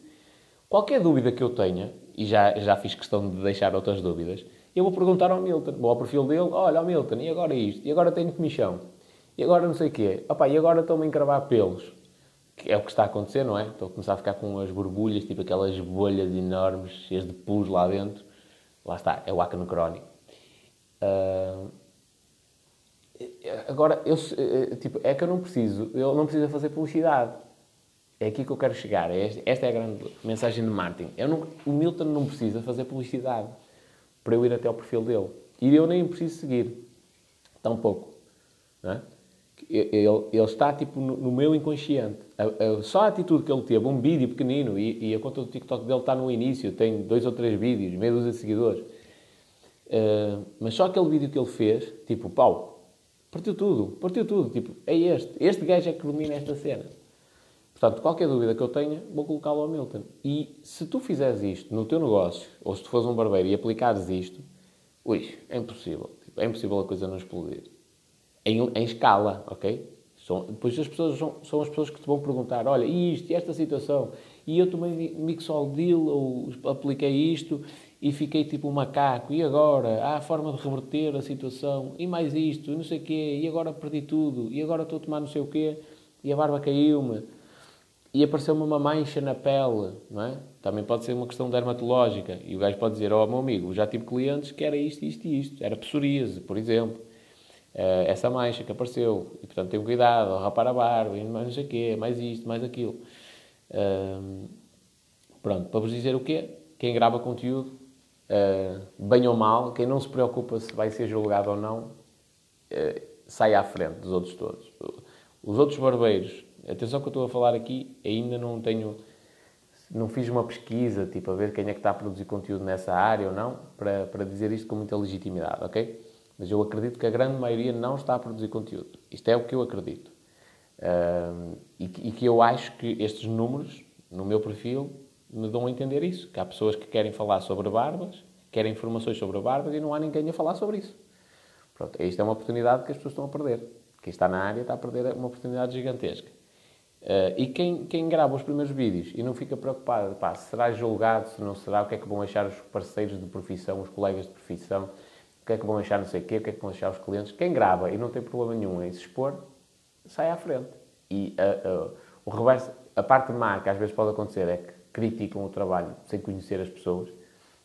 qualquer dúvida que eu tenha, e já, já fiz questão de deixar outras dúvidas, eu vou perguntar ao Milton, vou ao perfil dele, olha, Milton, e agora isto? E agora tenho comissão? E agora não sei o quê? Opa, e agora estou-me a encravar pelos? Que é o que está a acontecer, não é? Estou a começar a ficar com as borbulhas, tipo aquelas bolhas enormes, cheias de pus lá dentro. Lá está, é o acne crónico. Uh, Agora, eu, eh, tipo, é que eu não preciso, eu não preciso fazer publicidade. É aqui que eu quero chegar. É esta é a grande mensagem de marketing. Eu não, o Milton não precisa fazer publicidade para eu ir até ao perfil dele. E eu nem preciso seguir. Tão pouco. Não é? ele, ele, está tipo no, no meu inconsciente. A, a, só a atitude que ele teve, um vídeo pequenino, e, e, a conta do TikTok dele está no início, tem dois ou três vídeos, meia dúzia de seguidores. Uh, mas só aquele vídeo que ele fez, tipo, pau, Partiu tudo, partiu tudo. Tipo, é este. Este gajo é que domina esta cena. Portanto, qualquer dúvida que eu tenha, vou colocá-lo ao Milton. E se tu fizeres isto no teu negócio, ou se tu fores um barbeiro e aplicares isto, ui, é impossível. Tipo, é impossível a coisa não explodir. Em, em escala, ok? São, depois as pessoas são, são, as pessoas que te vão perguntar, olha, e isto, e esta situação, e eu tomei Mixol Deal, ou apliquei isto, e fiquei tipo um macaco. E agora? Há a forma de reverter a situação. E mais isto, e não sei o quê. E agora perdi tudo. E agora estou a tomar não sei o quê. E a barba caiu-me. E apareceu-me uma mancha na pele, não é? Também pode ser uma questão dermatológica. E o gajo pode dizer, ó oh, meu amigo, já tive clientes que era isto, isto e isto. Era psoríase, por exemplo. Uh, essa mancha que apareceu. E, portanto, tenho cuidado, rapar a barba, e mais não sei o quê, mais isto, mais aquilo. Uh, pronto, para vos dizer o quê? Quem grava conteúdo uh, bem ou mal, quem não se preocupa se vai ser julgado ou não, uh, sai à frente dos outros todos. Os outros barbeiros, atenção que eu estou a falar aqui, ainda não tenho, não fiz uma pesquisa, tipo, a ver quem é que está a produzir conteúdo nessa área ou não, para, para dizer isto com muita legitimidade, ok? Mas eu acredito que a grande maioria não está a produzir conteúdo. Isto é o que eu acredito. Uh, e, e que eu acho que estes números, no meu perfil, me dão a entender isso. Que há pessoas que querem falar sobre barbas, querem informações sobre barbas e não há ninguém a falar sobre isso. Pronto, isto é uma oportunidade que as pessoas estão a perder. Quem está na área está a perder uma oportunidade gigantesca. Uh, e quem, quem grava os primeiros vídeos e não fica preocupado, pá, será julgado, se não será, o que é que vão achar os parceiros de profissão, os colegas de profissão, o que é que vão achar não sei o quê, o que é que vão achar os clientes. Quem grava e não tem problema nenhum em se expor, sai à frente. E uh, uh, o reverso, a parte má que às vezes pode acontecer é que criticam o trabalho sem conhecer as pessoas,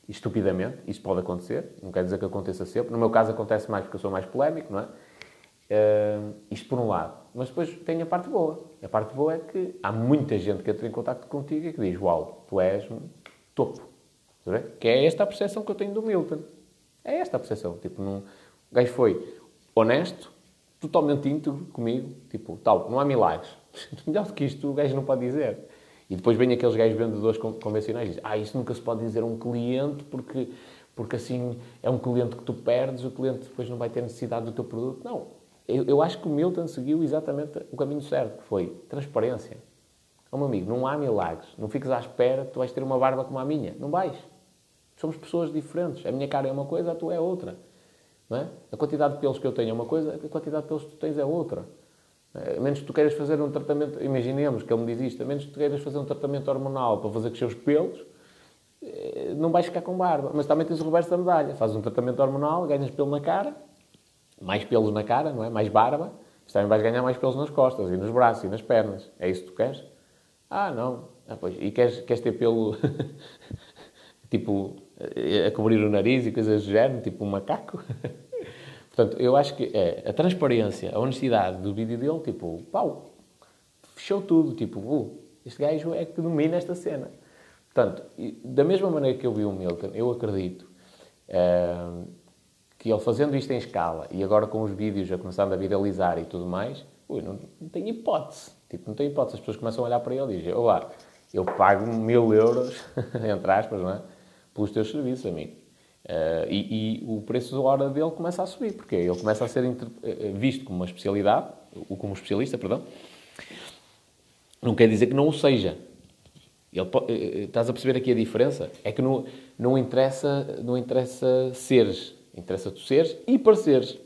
estupidamente, isso pode acontecer, não quer dizer que aconteça sempre. No meu caso acontece mais porque eu sou mais polémico, não é? Uh, isto por um lado. Mas depois tem a parte boa. A parte boa é que há muita gente que entra em contato contigo e que diz: Uau, tu és um topo. Que é esta a percepção que eu tenho do Milton. É esta a percepção. Tipo, não... o gajo foi honesto, totalmente íntegro comigo. Tipo, tal, não há milagres. [laughs] Melhor do que isto, o gajo não pode dizer. E depois vem aqueles gajos vendedores convencionais e dizem, ah, isso nunca se pode dizer a um cliente porque, porque assim é um cliente que tu perdes, o cliente depois não vai ter necessidade do teu produto. Não. Eu, eu acho que o Milton seguiu exatamente o caminho certo, que foi transparência. Oh, meu amigo, não há milagres. Não fiques à espera que tu vais ter uma barba como a minha. Não vais. Somos pessoas diferentes. A minha cara é uma coisa, a tua é outra. É? A quantidade de pelos que eu tenho é uma coisa, a quantidade de pelos que tu tens é outra. A menos que tu queiras fazer um tratamento, imaginemos que ele me diz isto, a menos que tu queiras fazer um tratamento hormonal para fazer crescer os pelos, eh, não vais ficar com barba. Mas também tens o reverso da medalha. Fazes um tratamento hormonal, ganhas pelo na cara, mais pelos na cara, não é? Mais barba, mas também vais ganhar mais pelos nas costas e nos braços e nas pernas. É isso que tu queres? Ah, não. Ah, pois. E queres, queres ter pelo, [laughs] tipo, a cobrir o nariz e coisas do género, tipo um macaco? [laughs] Portanto, eu acho que é a transparência, a honestidade do vídeo dele, tipo, pau, fechou tudo. Tipo, uh, este gajo é que domina esta cena. Portanto, da mesma maneira que eu vi o Milton, eu acredito uh, que ele fazendo isto em escala e agora com os vídeos já começando a viralizar e tudo mais, ui, não, não tem hipótese. Tipo, não tem hipótese. As pessoas começam a olhar para ele e dizem, olá, eu pago mil euros, [laughs] entre aspas, não é? Pelos teus serviços, amigo. Uh, e, e, o preço da hora dele começa a subir, porque ele começa a ser eh, visto como uma especialidade, ou como especialista, perdão. Não quer dizer que não o seja. Ele, eh, estás a perceber aqui a diferença? É que não, não, interessa, não interessa seres, interessa tu seres e pareceres.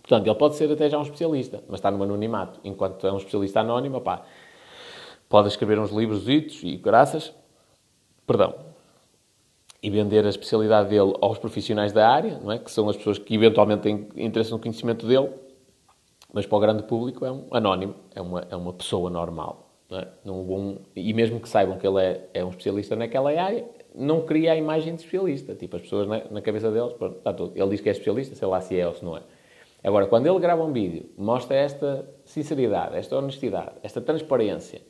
Portanto, ele pode ser até já um especialista, mas está no anonimato. Enquanto é um especialista anónimo, pá, pode escrever uns livros e graças, perdão, e vender a especialidade dele aos profissionais da área, não é? que são as pessoas que eventualmente têm interesse no conhecimento dele, mas para o grande público é um anónimo, é uma, é uma pessoa normal. Não é? não, e mesmo que saibam que ele é, é um especialista naquela área, não cria a imagem de especialista. Tipo, as pessoas na, na cabeça deles, pronto, está tudo. ele diz que é especialista, sei lá se é ou se não é. Agora, quando ele grava um vídeo, mostra esta sinceridade, esta honestidade, esta transparência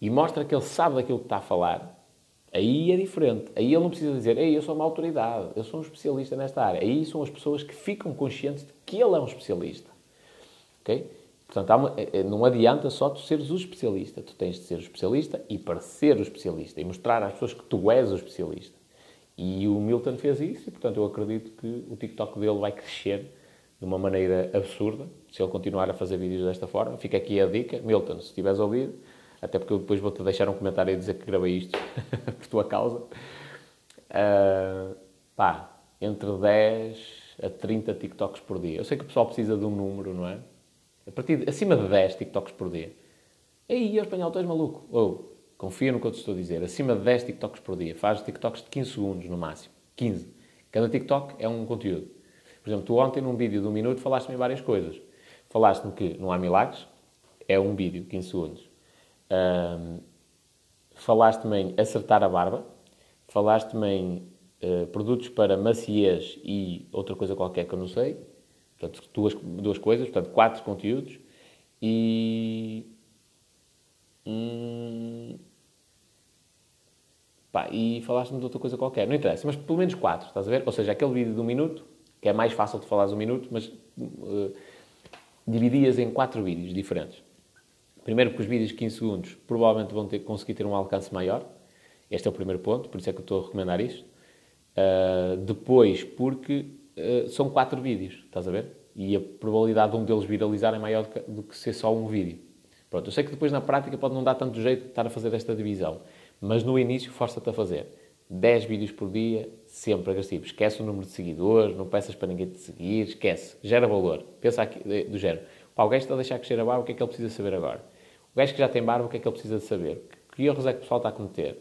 e mostra que ele sabe daquilo que está a falar, aí é diferente. Aí ele não precisa dizer, ei, eu sou uma autoridade, eu sou um especialista nesta área. Aí são as pessoas que ficam conscientes de que ele é um especialista. Ok? Portanto, uma, é, é, não adianta só tu seres o especialista. Tu tens de ser o especialista e parecer o especialista e mostrar às pessoas que tu és o especialista. E o Milton fez isso e, portanto, eu acredito que o TikTok dele vai crescer de uma maneira absurda se ele continuar a fazer vídeos desta forma. Fica aqui a dica. Milton, se estiveres a ouvir, até porque eu depois vou-te deixar um comentário a dizer que gravei isto [laughs] por tua causa. Uh, pá, entre 10 a 30 TikToks por dia. Eu sei que o pessoal precisa de um número, não é? A partir de, acima de 10 TikToks por dia. Ei, espanhol, tu és maluco. Oh, confia no que eu te estou a dizer. Acima de 10 TikToks por dia. Faz TikToks de 15 segundos no máximo. 15. Cada TikTok é um conteúdo. Por exemplo, tu ontem num vídeo de um minuto falaste-me várias coisas. Falaste-me que não há milagres. É um vídeo, 15 segundos. Um, falaste-me em acertar a barba. Falaste-me em uh, produtos para maciez e outra coisa qualquer que eu não sei. Portanto, duas, duas coisas, portanto, quatro conteúdos. E. Hum, pá, e falaste-me de outra coisa qualquer. Não interessa, mas pelo menos quatro, estás a ver? Ou seja, aquele vídeo de um minuto, que é mais fácil de falares um minuto, mas uh, dividias em quatro vídeos diferentes. Primeiro, porque os vídeos de 15 segundos provavelmente vão ter, conseguir ter um alcance maior. Este é o primeiro ponto, por isso é que eu estou a recomendar isto. Uh, depois, porque uh, são quatro vídeos, estás a ver? E a probabilidade de um deles viralizar é maior do que, do que ser só um vídeo. Pronto, eu sei que depois na prática pode não dar tanto jeito de estar a fazer esta divisão, mas no início força-te a fazer. 10 vídeos por dia, sempre agressivo. Esquece o número de seguidores, não peças para ninguém te seguir, esquece. Gera valor. Pensa aqui, do género. Pá, o gajo está a deixar crescer a barba, o que é que ele precisa saber agora? O gajo que já tem barba, o que é que ele precisa de saber? Que erros é que o pessoal está a cometer?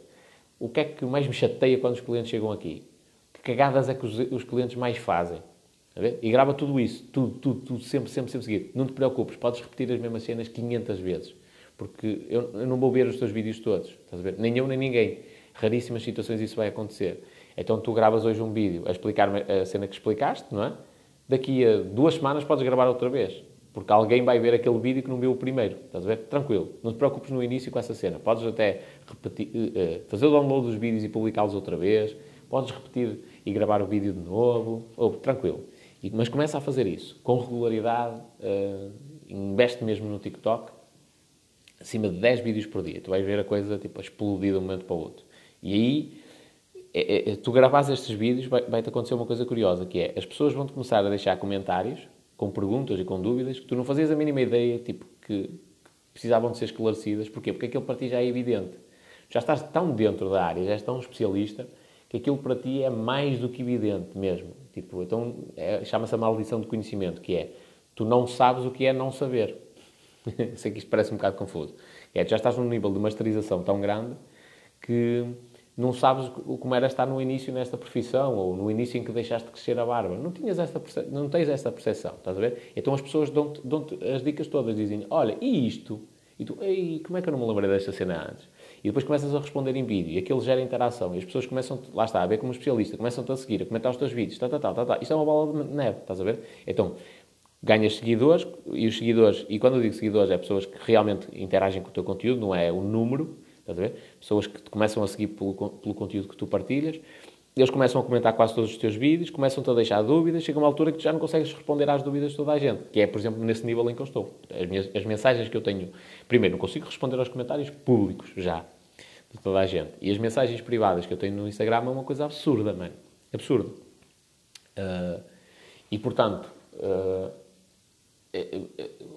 O que é que mais me chateia quando os clientes chegam aqui? cagadas é que os, os clientes mais fazem. E grava tudo isso, tudo, tudo, tudo, sempre, sempre, sempre seguido. Não te preocupes, podes repetir as mesmas cenas 500 vezes. Porque eu, eu não vou ver os teus vídeos todos? Nem eu, nem ninguém. Raríssimas situações isso vai acontecer. Então tu gravas hoje um vídeo a explicar a cena que explicaste, não é? Daqui a duas semanas podes gravar outra vez. Porque alguém vai ver aquele vídeo que não viu o primeiro. Estás a ver? Tranquilo. Não te preocupes no início com essa cena. Podes até repetir, uh, fazer o download dos vídeos e publicá-los outra vez. Podes repetir e gravar o vídeo de novo, ou tranquilo. E, mas começa a fazer isso com regularidade, uh, investe mesmo no TikTok, acima de 10 vídeos por dia. Tu vais ver a coisa tipo, explodir de um momento para o outro. E aí, é, é, tu gravares estes vídeos, vai-te vai acontecer uma coisa curiosa, que é, as pessoas vão-te começar a deixar comentários com perguntas e com dúvidas que tu não fazias a mínima ideia, tipo, que, precisavam de ser esclarecidas. Porquê? Porque aquilo para ti já é evidente. Já estás tão dentro da área, já és tão especialista, que aquilo para ti é mais do que evidente mesmo. Tipo, então é, chama-se a maldição de conhecimento, que é tu não sabes o que é não saber. [laughs] Sei que isto parece um bocado confuso. É, tu já estás num nível de masterização tão grande que não sabes como era estar no início nesta profissão ou no início em que deixaste de crescer a barba. Não, tinhas esta não tens esta percepção, estás a ver? Então as pessoas dão-te dão as dicas todas, dizem, olha, e isto? E tu, ei, como é que eu não me lembrei desta cena antes? E depois começas a responder em vídeo e aquilo gera interação e as pessoas começam, lá está, a ver como especialista, começam-te a seguir, a comentar os teus vídeos, tá, tá, tá, tá, tá. Isto é uma bola de neve, estás a ver? Então, ganhas seguidores e os seguidores, e quando eu digo seguidores, é pessoas que realmente interagem com o teu conteúdo, não é o número, estás a ver? Pessoas que te começam a seguir pelo, pelo conteúdo que tu partilhas, eles começam a comentar quase todos os teus vídeos, começam-te a deixar dúvidas, chega uma altura que tu já não consegues responder às dúvidas de toda a gente, que é, por exemplo, nesse nível em que eu estou. As, minhas, as mensagens que eu tenho, primeiro, não consigo responder aos comentários públicos já, de toda a gente. E as mensagens privadas que eu tenho no Instagram é uma coisa absurda, mano. Absurdo. Uh, e, portanto, uh,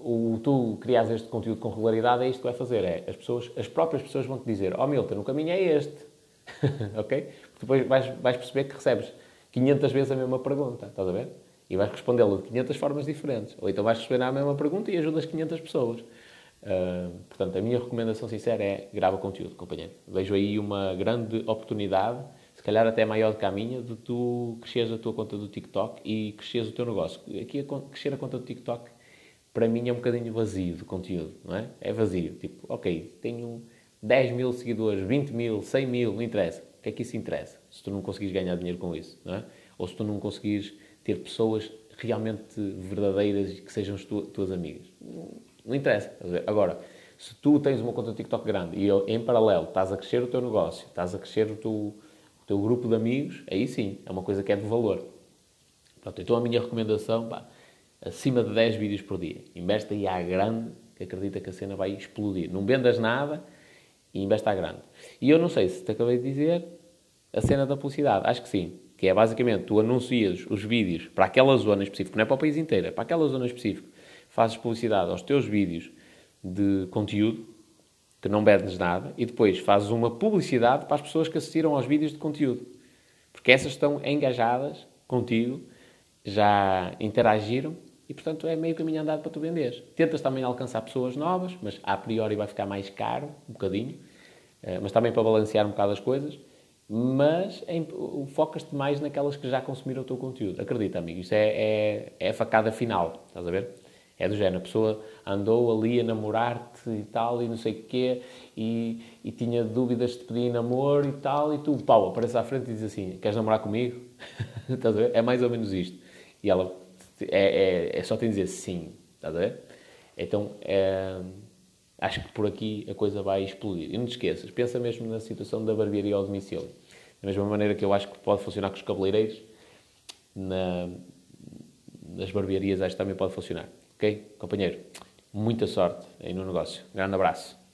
o, tu crias este conteúdo com regularidade, é isto que vai fazer. É, as, pessoas, as próprias pessoas vão te dizer, oh, Milton, o caminho é este. [laughs] ok? Depois vais, vais perceber que recebes 500 vezes a mesma pergunta, estás a ver? E vais respondê-la de 500 formas diferentes. Ou então vais receber a mesma pergunta e ajudas 500 pessoas. Uh, portanto, a minha recomendação sincera é grava conteúdo, companheiro. Vejo aí uma grande oportunidade, se calhar até maior do que a minha, de tu cresceres a tua conta do TikTok e cresceres o teu negócio. Aqui, crescer a conta do TikTok, para mim, é um bocadinho vazio de conteúdo, não é? É vazio. Tipo, ok, tenho 10 mil seguidores, 20 mil, 100 mil, não interessa. O que é que isso interessa? Se tu não conseguires ganhar dinheiro com isso, não é? Ou se tu não conseguires ter pessoas realmente verdadeiras e que sejam as tuas amigas. Não interessa. Agora, se tu tens uma conta TikTok grande e em paralelo estás a crescer o teu negócio, estás a crescer o teu, o teu grupo de amigos, aí sim, é uma coisa que é de valor. Pronto, então a minha recomendação, pá, acima de 10 vídeos por dia. Investe aí à grande, que acredita que a cena vai explodir. Não vendas nada e investe à grande. E eu não sei se te acabei de dizer a cena da publicidade. Acho que sim. Que é basicamente, tu anuncias os vídeos para aquela zona específica, não é para o país inteiro, é para aquela zona específica fazes publicidade aos teus vídeos de conteúdo, que não perdes nada, e depois fazes uma publicidade para as pessoas que assistiram aos vídeos de conteúdo. Porque essas estão engajadas contigo, já interagiram e, portanto, é meio caminho andado para tu venderes. Tentas também alcançar pessoas novas, mas a priori vai ficar mais caro, um bocadinho, eh, mas também para balancear um bocado as coisas. Mas focas-te mais naquelas que já consumiram o teu conteúdo. Acredita, amigo, isso é, é, é a facada final, estás a ver? É do género, a pessoa andou ali a namorar-te e tal, e não sei o quê, e, e tinha dúvidas de pedir namoro e tal, e tu, pau, aparece à frente e diz assim, queres namorar comigo? [laughs] estás a ver? É mais ou menos isto. E ela, é, é, é só te dizer sim, estás a ver? Então, é, acho que por aqui a coisa vai explodir. E não te esqueças, pensa mesmo na situação da barbearia ao domicílio. Da mesma maneira que eu acho que pode funcionar com os cabeleireiros, na, nas barbearias acho que também pode funcionar. Ok? Companheiro, muita sorte aí no negócio. Grande abraço.